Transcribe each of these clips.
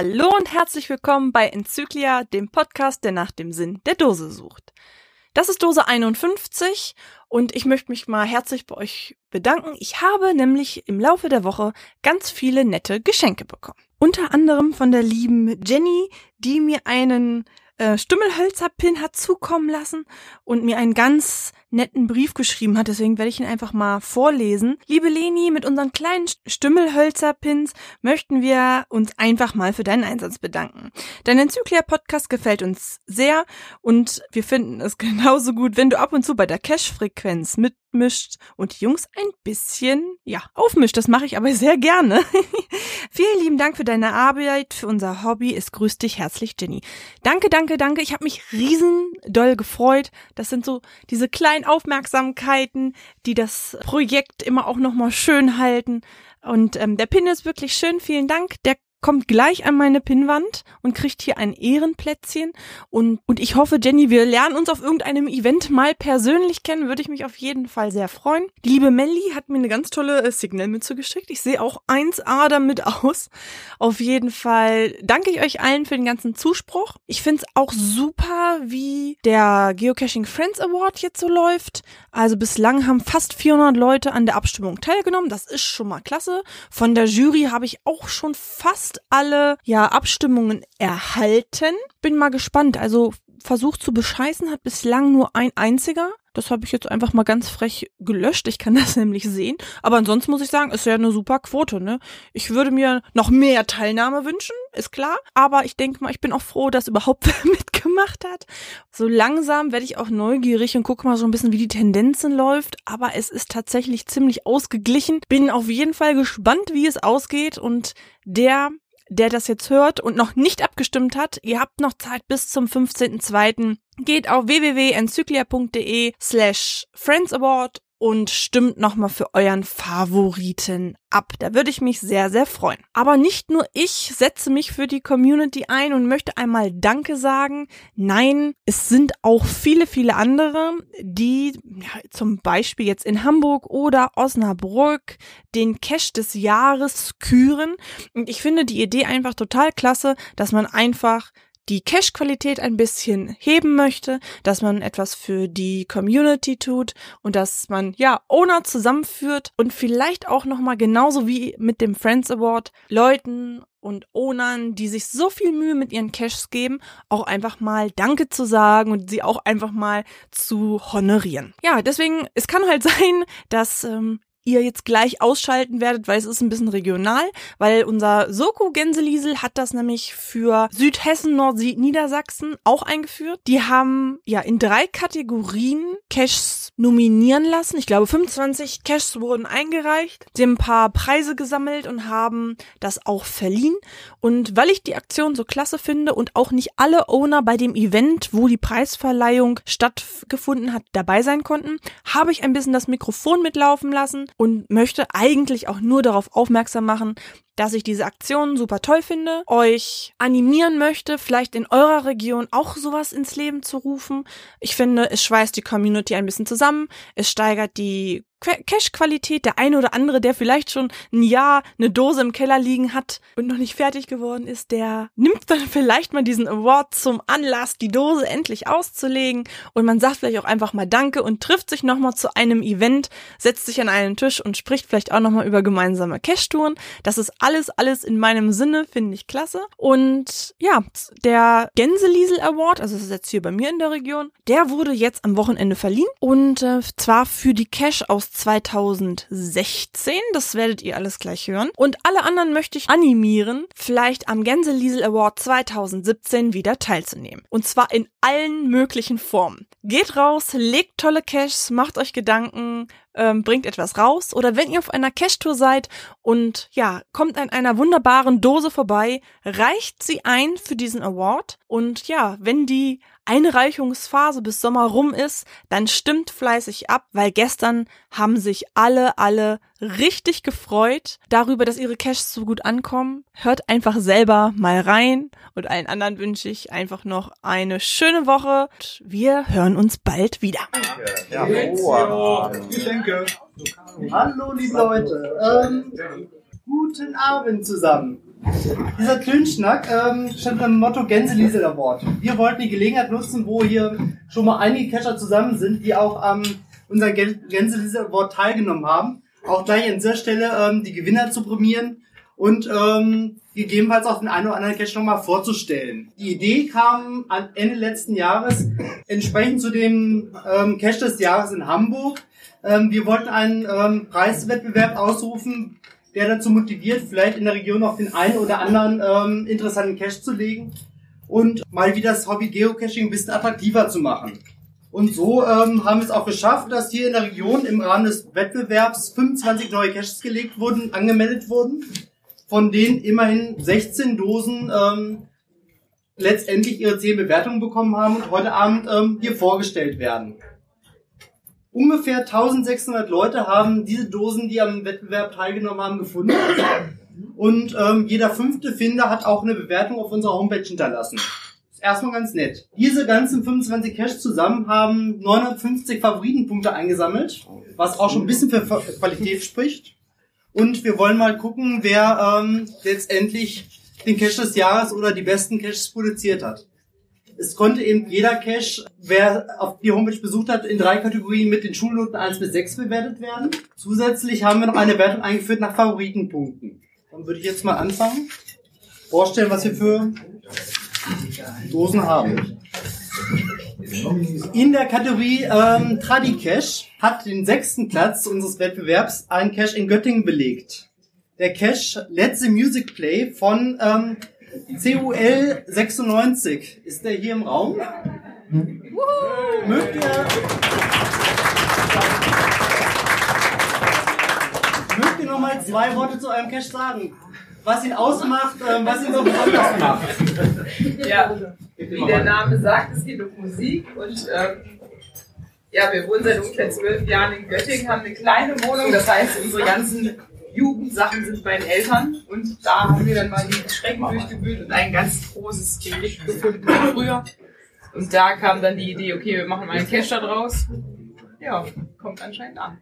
Hallo und herzlich willkommen bei Enzyklia, dem Podcast, der nach dem Sinn der Dose sucht. Das ist Dose 51 und ich möchte mich mal herzlich bei euch bedanken. Ich habe nämlich im Laufe der Woche ganz viele nette Geschenke bekommen. Unter anderem von der lieben Jenny, die mir einen äh, Stümmelhölzer-Pin hat zukommen lassen und mir einen ganz netten Brief geschrieben hat. Deswegen werde ich ihn einfach mal vorlesen. Liebe Leni, mit unseren kleinen Stümmelhölzer-Pins möchten wir uns einfach mal für deinen Einsatz bedanken. Dein Enzyklia-Podcast gefällt uns sehr und wir finden es genauso gut, wenn du ab und zu bei der Cash-Frequenz mitmischt und die Jungs ein bisschen, ja, aufmischt. Das mache ich aber sehr gerne. Vielen lieben Dank für deine Arbeit, für unser Hobby. Es grüßt dich herzlich, Jenny. Danke, danke, danke. Ich habe mich riesen doll gefreut. Das sind so diese kleinen Aufmerksamkeiten, die das Projekt immer auch nochmal schön halten. Und ähm, der Pin ist wirklich schön. Vielen Dank. Der kommt gleich an meine Pinnwand und kriegt hier ein Ehrenplätzchen. Und, und ich hoffe, Jenny, wir lernen uns auf irgendeinem Event mal persönlich kennen. Würde ich mich auf jeden Fall sehr freuen. Die liebe Melly hat mir eine ganz tolle äh, Signalmütze geschickt. Ich sehe auch 1A damit aus. Auf jeden Fall danke ich euch allen für den ganzen Zuspruch. Ich finde es auch super, wie der Geocaching Friends Award jetzt so läuft. Also bislang haben fast 400 Leute an der Abstimmung teilgenommen. Das ist schon mal klasse. Von der Jury habe ich auch schon fast fast alle ja Abstimmungen erhalten. Bin mal gespannt. Also versucht zu bescheißen hat bislang nur ein einziger. Das habe ich jetzt einfach mal ganz frech gelöscht. Ich kann das nämlich sehen. Aber ansonsten muss ich sagen, ist ja eine super Quote, ne? Ich würde mir noch mehr Teilnahme wünschen, ist klar. Aber ich denke mal, ich bin auch froh, dass überhaupt wer mitgemacht hat. So langsam werde ich auch neugierig und gucke mal so ein bisschen, wie die Tendenzen läuft. Aber es ist tatsächlich ziemlich ausgeglichen. Bin auf jeden Fall gespannt, wie es ausgeht. Und der der das jetzt hört und noch nicht abgestimmt hat, ihr habt noch Zeit bis zum 15.02. Geht auf www.enzyklia.de slash Friends Award und stimmt nochmal für euren Favoriten ab. Da würde ich mich sehr, sehr freuen. Aber nicht nur ich setze mich für die Community ein und möchte einmal Danke sagen. Nein, es sind auch viele, viele andere, die ja, zum Beispiel jetzt in Hamburg oder Osnabrück den Cash des Jahres küren. Und ich finde die Idee einfach total klasse, dass man einfach die Cache-Qualität ein bisschen heben möchte, dass man etwas für die Community tut und dass man ja Owner zusammenführt und vielleicht auch noch mal genauso wie mit dem Friends Award Leuten und Ownern, die sich so viel Mühe mit ihren Caches geben, auch einfach mal Danke zu sagen und sie auch einfach mal zu honorieren. Ja, deswegen, es kann halt sein, dass ähm, ihr jetzt gleich ausschalten werdet, weil es ist ein bisschen regional, weil unser Soko Gänseliesel hat das nämlich für Südhessen, Nord-Niedersachsen auch eingeführt. Die haben ja in drei Kategorien Caches nominieren lassen. Ich glaube 25 Caches wurden eingereicht. Sie haben ein paar Preise gesammelt und haben das auch verliehen. Und weil ich die Aktion so klasse finde und auch nicht alle Owner bei dem Event, wo die Preisverleihung stattgefunden hat, dabei sein konnten, habe ich ein bisschen das Mikrofon mitlaufen lassen und möchte eigentlich auch nur darauf aufmerksam machen, dass ich diese Aktion super toll finde, euch animieren möchte, vielleicht in eurer Region auch sowas ins Leben zu rufen. Ich finde, es schweißt die Community ein bisschen zusammen, es steigert die Cash-Qualität, der eine oder andere, der vielleicht schon ein Jahr eine Dose im Keller liegen hat und noch nicht fertig geworden ist, der nimmt dann vielleicht mal diesen Award zum Anlass, die Dose endlich auszulegen und man sagt vielleicht auch einfach mal Danke und trifft sich nochmal zu einem Event, setzt sich an einen Tisch und spricht vielleicht auch nochmal über gemeinsame Cash-Touren. Das ist alles, alles in meinem Sinne, finde ich klasse. Und ja, der Gänseliesel Award, also das ist jetzt hier bei mir in der Region, der wurde jetzt am Wochenende verliehen und äh, zwar für die Cash aus 2016, das werdet ihr alles gleich hören. Und alle anderen möchte ich animieren, vielleicht am Gänseliesel Award 2017 wieder teilzunehmen. Und zwar in allen möglichen Formen. Geht raus, legt tolle Caches, macht euch Gedanken, ähm, bringt etwas raus. Oder wenn ihr auf einer Cash-Tour seid und ja, kommt an einer wunderbaren Dose vorbei, reicht sie ein für diesen Award. Und ja, wenn die Einreichungsphase bis Sommer rum ist, dann stimmt fleißig ab, weil gestern haben sich alle, alle richtig gefreut darüber, dass ihre Caches so gut ankommen. Hört einfach selber mal rein und allen anderen wünsche ich einfach noch eine schöne Woche. Wir hören uns bald wieder. Ja, oh, Hallo liebe Leute, ähm, guten Abend zusammen. Dieser Klönschnack ähm, stand dem Motto Gänseliesel Award. Wir wollten die Gelegenheit nutzen, wo hier schon mal einige Catcher zusammen sind, die auch am unseren Gänseliesel Award teilgenommen haben. Auch gleich an dieser Stelle ähm, die Gewinner zu prämieren und ähm, gegebenenfalls auch den einen oder anderen Cache nochmal vorzustellen. Die Idee kam am Ende letzten Jahres entsprechend zu dem ähm, Cache des Jahres in Hamburg. Ähm, wir wollten einen ähm, Preiswettbewerb ausrufen, der dazu motiviert, vielleicht in der Region auch den einen oder anderen ähm, interessanten Cache zu legen und mal wieder das Hobby Geocaching ein bisschen attraktiver zu machen. Und so ähm, haben wir es auch geschafft, dass hier in der Region im Rahmen des Wettbewerbs 25 neue Caches gelegt wurden, angemeldet wurden, von denen immerhin 16 Dosen ähm, letztendlich ihre 10 Bewertungen bekommen haben und heute Abend ähm, hier vorgestellt werden. Ungefähr 1600 Leute haben diese Dosen, die am Wettbewerb teilgenommen haben, gefunden. Und ähm, jeder fünfte Finder hat auch eine Bewertung auf unserer Homepage hinterlassen. Ist erstmal ganz nett. Diese ganzen 25 Cash zusammen haben 950 Favoritenpunkte eingesammelt, was auch schon ein bisschen für Qualität spricht. Und wir wollen mal gucken, wer ähm, letztendlich den Cache des Jahres oder die besten Caches produziert hat. Es konnte eben jeder Cache, wer auf die Homepage besucht hat, in drei Kategorien mit den Schulnoten 1 bis 6 bewertet werden. Zusätzlich haben wir noch eine Wertung eingeführt nach Favoritenpunkten. Dann würde ich jetzt mal anfangen. Vorstellen, was wir für Dosen haben. In der Kategorie ähm, Tradi Cache hat den sechsten Platz unseres Wettbewerbs ein Cache in Göttingen belegt. Der Cache Let the Music Play von ähm, CUL 96. Ist der hier im Raum? Mögt ihr, mögt ihr noch mal zwei Worte zu eurem Cache sagen? Was ihn ausmacht, ähm, was ihn so besonders macht? Ja, wie der Name sagt, es geht um Musik und ähm, ja, wir wohnen seit ungefähr zwölf Jahren in Göttingen, haben eine kleine Wohnung, das heißt, unsere ganzen Jugendsachen sind bei den Eltern und da haben wir dann mal die Schrecken durchgewühlt und ein ganz großes Gericht gefunden früher. Und da kam dann die Idee, okay, wir machen mal einen Cash da draus. Ja, kommt anscheinend an.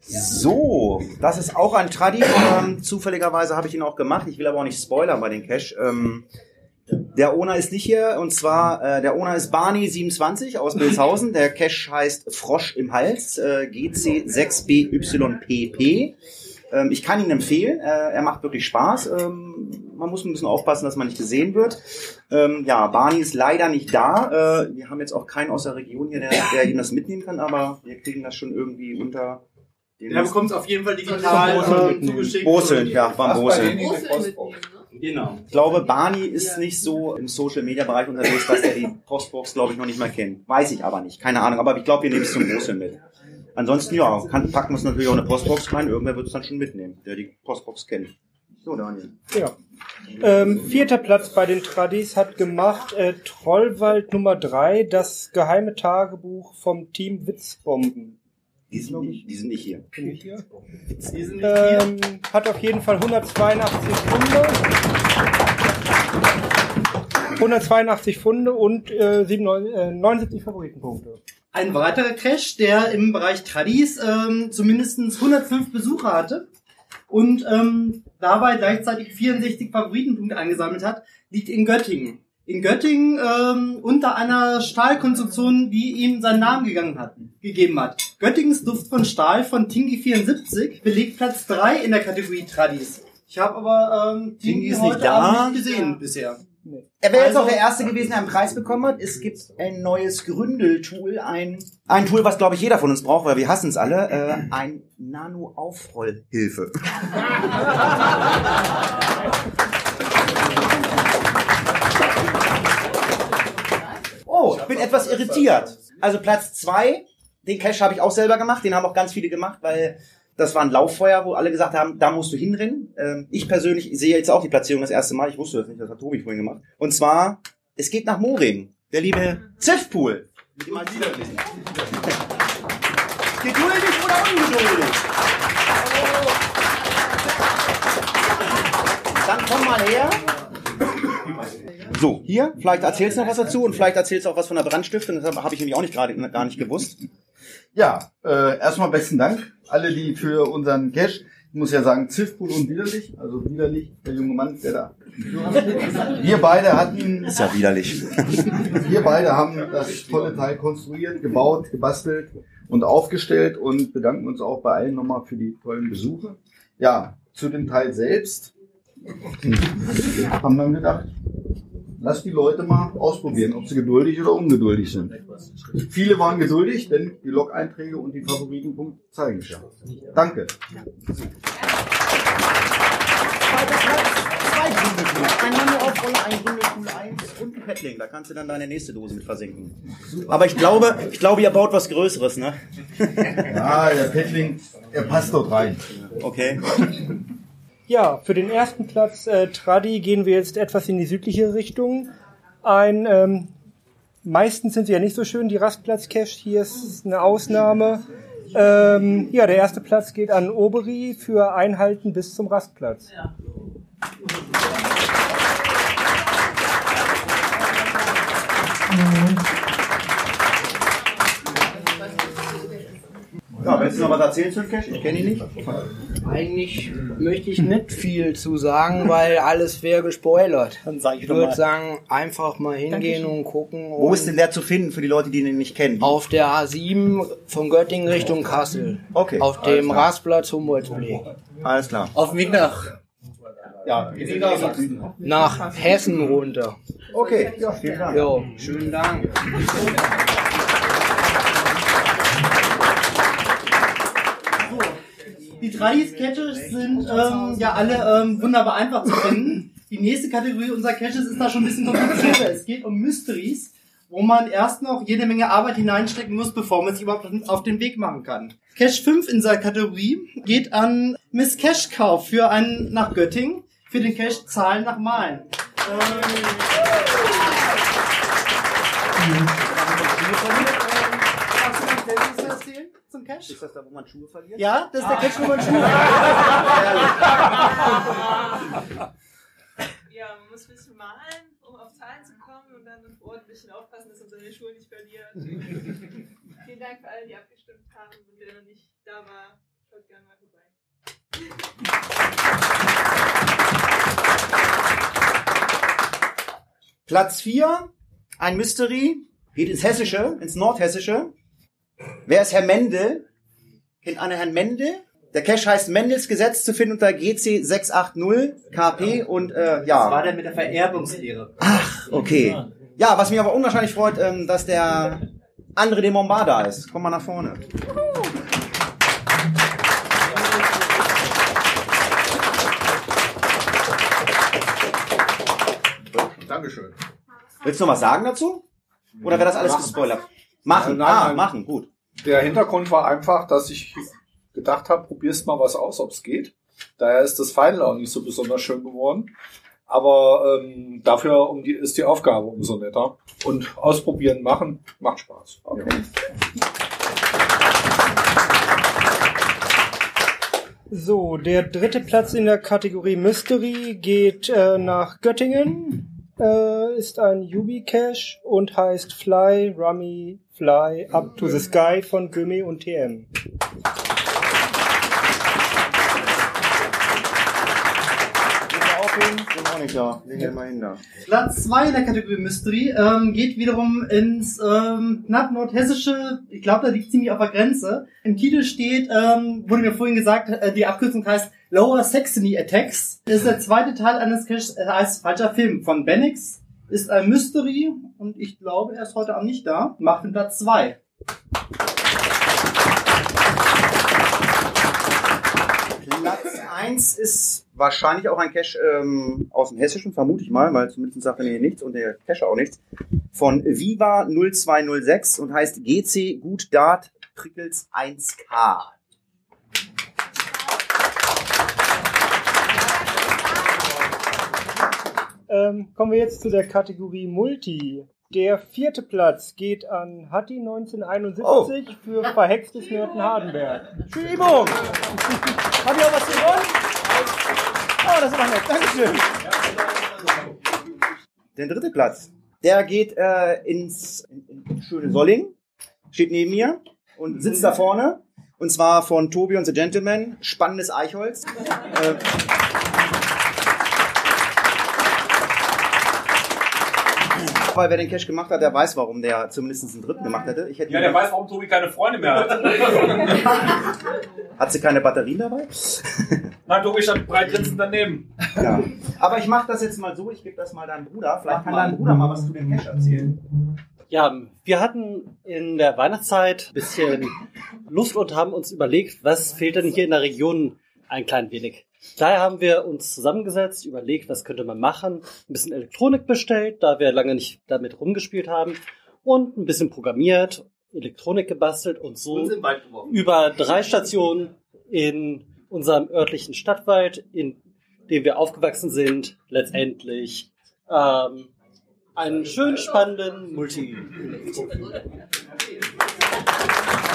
So, das ist auch ein Tradi. Ähm, zufälligerweise habe ich ihn auch gemacht. Ich will aber auch nicht spoilern bei den Cash. Ähm, der Owner ist nicht hier und zwar äh, der Owner ist Barney27 aus Bilshausen. Der Cache heißt Frosch im Hals, äh, GC6BYPP. Ähm, ich kann ihn empfehlen. Äh, er macht wirklich Spaß. Ähm, man muss ein bisschen aufpassen, dass man nicht gesehen wird. Ähm, ja, Barney ist leider nicht da. Äh, wir haben jetzt auch keinen aus der Region hier, der, der ihm das mitnehmen kann, aber wir kriegen das schon irgendwie unter der bekommt es auf jeden Fall digital äh, zugeschickt. Boseln, ja, beim Boseln. Genau. Ich glaube, Barney ist nicht so im Social Media Bereich unterwegs, dass er die Postbox, glaube ich, noch nicht mal kennt. Weiß ich aber nicht. Keine Ahnung. Aber ich glaube, wir nehmen es zum Boseln mit. Ansonsten, ja, kann, packen wir es natürlich auch eine Postbox rein. Irgendwer wird es dann schon mitnehmen, der die Postbox kennt. So, Daniel. Ja. Ähm, vierter Platz bei den Tradis hat gemacht äh, Trollwald Nummer drei, das geheime Tagebuch vom Team Witzbomben. Die sind, nicht, die sind nicht hier. Bin ich hier? Die sind nicht Ähm, hat auf jeden Fall 182 Funde. 182 Funde und äh, 97, äh, 79 Favoritenpunkte. Ein weiterer Cache, der im Bereich Tradis ähm, zumindest 105 Besucher hatte und ähm, dabei gleichzeitig 64 Favoritenpunkte eingesammelt hat, liegt in Göttingen. In Göttingen ähm, unter einer Stahlkonstruktion, die ihm seinen Namen gegangen hat, gegeben hat. Göttingens Duft von Stahl von Tingi74 belegt Platz 3 in der Kategorie Tradis. Ich habe aber ähm, Tingi ist heute nicht da. Abend nicht gesehen bisher. Er wäre jetzt Also- auch der Erste gewesen, der einen Preis bekommen hat. Es gibt ein neues Gründel-Tool, ein, ein Tool, was, glaube ich, jeder von uns braucht, weil wir hassen es alle, äh, ein Nano-Aufrollhilfe. Oh, ich bin etwas irritiert. Also Platz zwei, den Cache habe ich auch selber gemacht, den haben auch ganz viele gemacht, weil das war ein Lauffeuer, wo alle gesagt haben, da musst du hinrennen. Ähm, ich persönlich sehe jetzt auch die Platzierung das erste Mal. Ich wusste das nicht, das hat Tobi vorhin gemacht. Und zwar, es geht nach Moring. Der liebe Ziffpool. Mit dem. Geduldig oder ungeduldig? Dann komm mal her. So, hier, vielleicht erzählst du noch was dazu und vielleicht erzählst du auch was von der Brandstiftung. Das habe ich nämlich auch nicht gerade gar nicht gewusst. Ja, äh, erstmal besten Dank alle, die für unseren Cash Ich muss ja sagen, Ziffpool und widerlich, also widerlich, der junge Mann, der da. Wir beide hatten, Ist ja widerlich. wir beide haben das tolle Teil konstruiert, gebaut, gebastelt und aufgestellt und bedanken uns auch bei allen nochmal für die tollen Besuche. Ja, zu dem Teil selbst haben wir gedacht, lass die Leute mal ausprobieren, ob sie geduldig oder ungeduldig sind. Viele waren geduldig, denn die Log-Einträge und die Favoritenpunkte zeigen es ja. Danke. Zwei Gründepool. Ein Manuaufroller, ein Gründepool 1 und ein Paddling. Da kannst du dann deine nächste Dose mit versenken. Aber ich glaube, ich glaube, ihr baut was Größeres, ne? Ja, der Pettling, er passt dort rein. Okay. Ja, für den ersten Platz äh, Tradi gehen wir jetzt etwas in die südliche Richtung. Ein, ähm, meistens sind sie ja nicht so schön, die Rastplatz-Cache. Hier ist eine Ausnahme. Ähm, ja, der erste Platz geht an Oberi für Einhalten bis zum Rastplatz. Ja, willst du noch was erzählen zu Cache? Ich kenne ihn nicht. Eigentlich möchte ich nicht viel zu sagen, weil alles wäre gespoilert. Dann sag Ich ich doch würde sagen, einfach mal hingehen und gucken. Wo und ist denn der zu finden für die Leute, die ihn nicht kennen? Auf der A7 von Göttingen Richtung Kassel. Okay. Auf dem Rastplatz Humboldtpflege. Alles klar. Auf dem Weg nach. Ja, Nach Hessen runter. Okay, ja, vielen Dank. Jo, schönen Dank. Die drei Sketches sind ähm, ja alle ähm, wunderbar einfach zu finden. Die nächste Kategorie unserer Caches ist da schon ein bisschen komplizierter. Es geht um Mysteries, wo man erst noch jede Menge Arbeit hineinstecken muss, bevor man sich überhaupt auf den Weg machen kann. Cache 5 in dieser Kategorie geht an Miss Cash Kauf für einen nach Göttingen für den Cache Zahlen nach Malen. Hast du noch selbst was zu Cache? Ist das da, wo man Schuhe verliert? Ja, das ist der Cache, wo man Schuhe Ja, man muss ein bisschen malen, um auf Zahlen zu kommen und dann vor Ort ein bisschen aufpassen, dass man seine Schuhe nicht verliert. Vielen Dank für alle, die abgestimmt haben und wer noch nicht da war, schaut gerne mal vorbei. Platz 4, ein Mystery, geht ins Hessische, ins Nordhessische. Wer ist Herr Mendel? Kennt einer Herrn Mendel? Der Cache heißt Mendels Gesetz zu finden unter GC 680 KP und äh, war ja. der mit der Vererbungslehre. Ach, okay. Ja, was mich aber unwahrscheinlich freut, ähm, dass der andere de Montbar da ist. Komm mal nach vorne. Dankeschön. Willst du noch was sagen dazu? Oder wäre das alles gespoilert? Machen, Nein, ah, nein. machen, gut. Der Hintergrund war einfach, dass ich gedacht habe, probierst mal was aus, ob es geht. Daher ist das Final auch nicht so besonders schön geworden. Aber ähm, dafür um die, ist die Aufgabe umso netter. Und ausprobieren, machen, macht Spaß. Okay. So, der dritte Platz in der Kategorie Mystery geht äh, nach Göttingen, äh, ist ein Yubi-Cache und heißt Fly, Rummy, Fly, Up to the Sky von Gümme und TM. Da. Platz 2 in der Kategorie Mystery ähm, geht wiederum ins ähm, knapp nordhessische, ich glaube, da liegt ziemlich auf der Grenze. Im Titel steht, ähm, wurde mir vorhin gesagt, äh, die Abkürzung heißt Lower Saxony Attacks. Ist der zweite Teil eines Caches, äh, heißt falscher Film von Benix. Ist ein Mystery und ich glaube, er ist heute Abend nicht da. Macht den Platz 2. Platz 1 ist wahrscheinlich auch ein Cache ähm, aus dem Hessischen, vermute ich mal, weil zumindest sagt er mir nichts und der Cache auch nichts. Von Viva 0206 und heißt GC Gut Dart Prickles 1K. Ähm, kommen wir jetzt zu der Kategorie Multi. Der vierte Platz geht an Hatti 1971 für verhextes Nörten Hardenberg. Schiebung! Hab ich auch was gewonnen? Oh, das ist aber nett. Dankeschön. Der dritte Platz. Der geht äh, ins in, in schöne Solling, steht neben mir und sitzt da vorne Und zwar von Tobi und The Gentleman. Spannendes Eichholz. Äh, weil wer den Cash gemacht hat, der weiß, warum der zumindest einen dritten gemacht hätte. Ich hätte Ja, der weiß, warum Tobi keine Freunde mehr hat. Hat sie keine Batterien dabei? Nein, Tobi stand breit grinsend daneben. Ja. Aber ich mache das jetzt mal so, ich gebe das mal deinem Bruder. Vielleicht kann dein Bruder mal was zu dem Cash erzählen. Ja, wir hatten in der Weihnachtszeit ein bisschen Luft und haben uns überlegt, was fehlt denn hier in der Region ein klein wenig. Daher haben wir uns zusammengesetzt, überlegt, was könnte man machen, ein bisschen Elektronik bestellt, da wir lange nicht damit rumgespielt haben. Und ein bisschen programmiert, Elektronik gebastelt und so über drei Stationen in unserem örtlichen Stadtwald, in dem wir aufgewachsen sind, letztendlich ähm, einen schön spannenden Multi.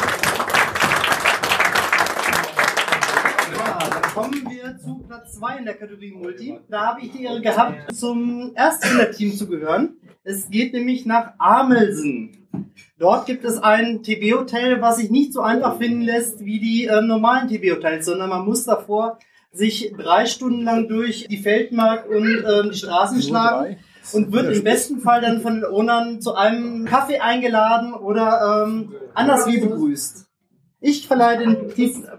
kommen wir zu Platz 2 in der Kategorie Multi. Da habe ich die Ehre gehabt, zum Erstfinderteam zu gehören. Es geht nämlich nach Amelsen. Dort gibt es ein TB-Hotel, was sich nicht so einfach finden lässt wie die ähm, normalen TB-Hotels, sondern man muss davor sich drei Stunden lang durch die Feldmark und ähm, die Straßen schlagen und wird im besten Fall dann von den Ownern zu einem Kaffee eingeladen oder ähm, anders wie begrüßt. Ich verleihe den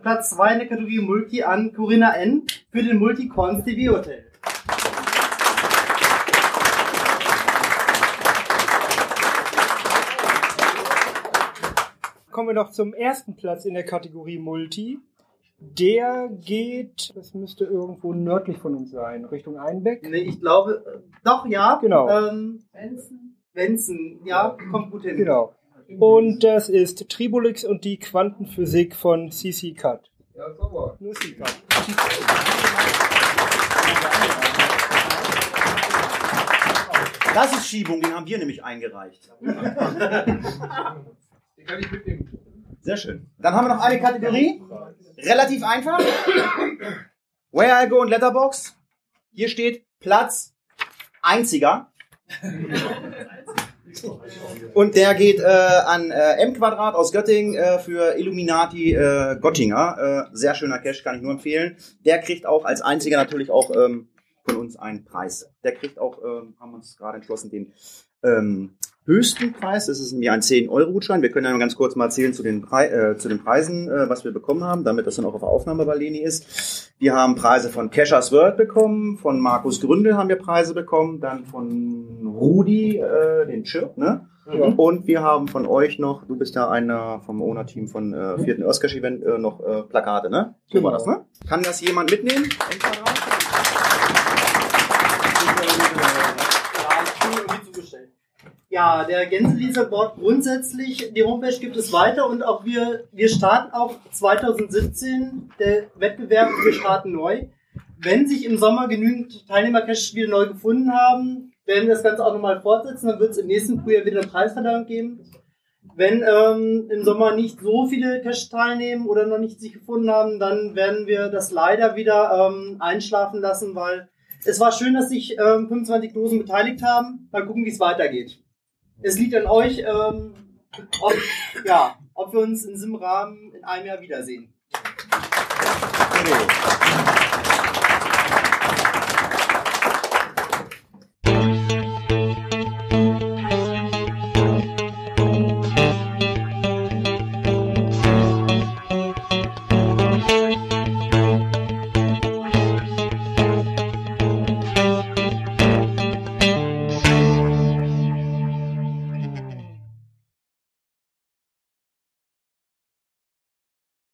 Platz 2 in der Kategorie Multi an Corinna N. für den Multi-Cons TV Hotel. Kommen wir noch zum ersten Platz in der Kategorie Multi. Der geht, das müsste irgendwo nördlich von uns sein, Richtung Einbeck. Nee, ich glaube, äh, doch, ja. Genau. Ähm, Wenzen, ja, kommt gut hin. Genau. Und das ist Tribulix und die Quantenphysik von CC Cut. Ja, sauber. Nur CC Cut. Das ist Schiebung, den haben wir nämlich eingereicht. Den kann ich mitnehmen. Sehr schön. Dann haben wir noch eine Kategorie. Relativ einfach. Where I Go und Letterbox. Hier steht Platz einziger. Und der geht äh, an äh, M Quadrat aus Göttingen äh, für Illuminati äh, Gottinger. Äh, sehr schöner Cash, kann ich nur empfehlen. Der kriegt auch als einziger natürlich auch ähm, von uns einen Preis. Der kriegt auch, ähm, haben wir uns gerade entschlossen, den ähm, höchsten Preis. Das ist nämlich ein 10-Euro-Gutschein. Wir können ja mal ganz kurz mal erzählen zu den, Pre äh, zu den Preisen, äh, was wir bekommen haben, damit das dann auch auf Aufnahme bei Leni ist. Wir haben Preise von Cashers World bekommen, von Markus Gründel haben wir Preise bekommen, dann von Rudi, äh, den Chirp, ne? Und wir haben von euch noch, du bist ja einer vom Owner-Team von äh, vierten Oscar-Event, äh, noch äh, Plakate, ne? So war das, ne? Kann das jemand mitnehmen? Ja, der Gänselieser Board grundsätzlich, die Homepage gibt es weiter und auch wir, wir starten auch 2017, der Wettbewerb, wir starten neu. Wenn sich im Sommer genügend Teilnehmer-Cash-Spiele neu gefunden haben, werden wir das Ganze auch nochmal fortsetzen, dann wird es im nächsten Frühjahr wieder eine Preisverleihung geben. Wenn ähm, im Sommer nicht so viele Cash teilnehmen oder noch nicht sich gefunden haben, dann werden wir das leider wieder ähm, einschlafen lassen, weil es war schön, dass sich ähm, 25 Dosen beteiligt haben. Mal gucken, wie es weitergeht. Es liegt an euch, ähm, ob, ja, ob wir uns in diesem Rahmen in einem Jahr wiedersehen. Okay.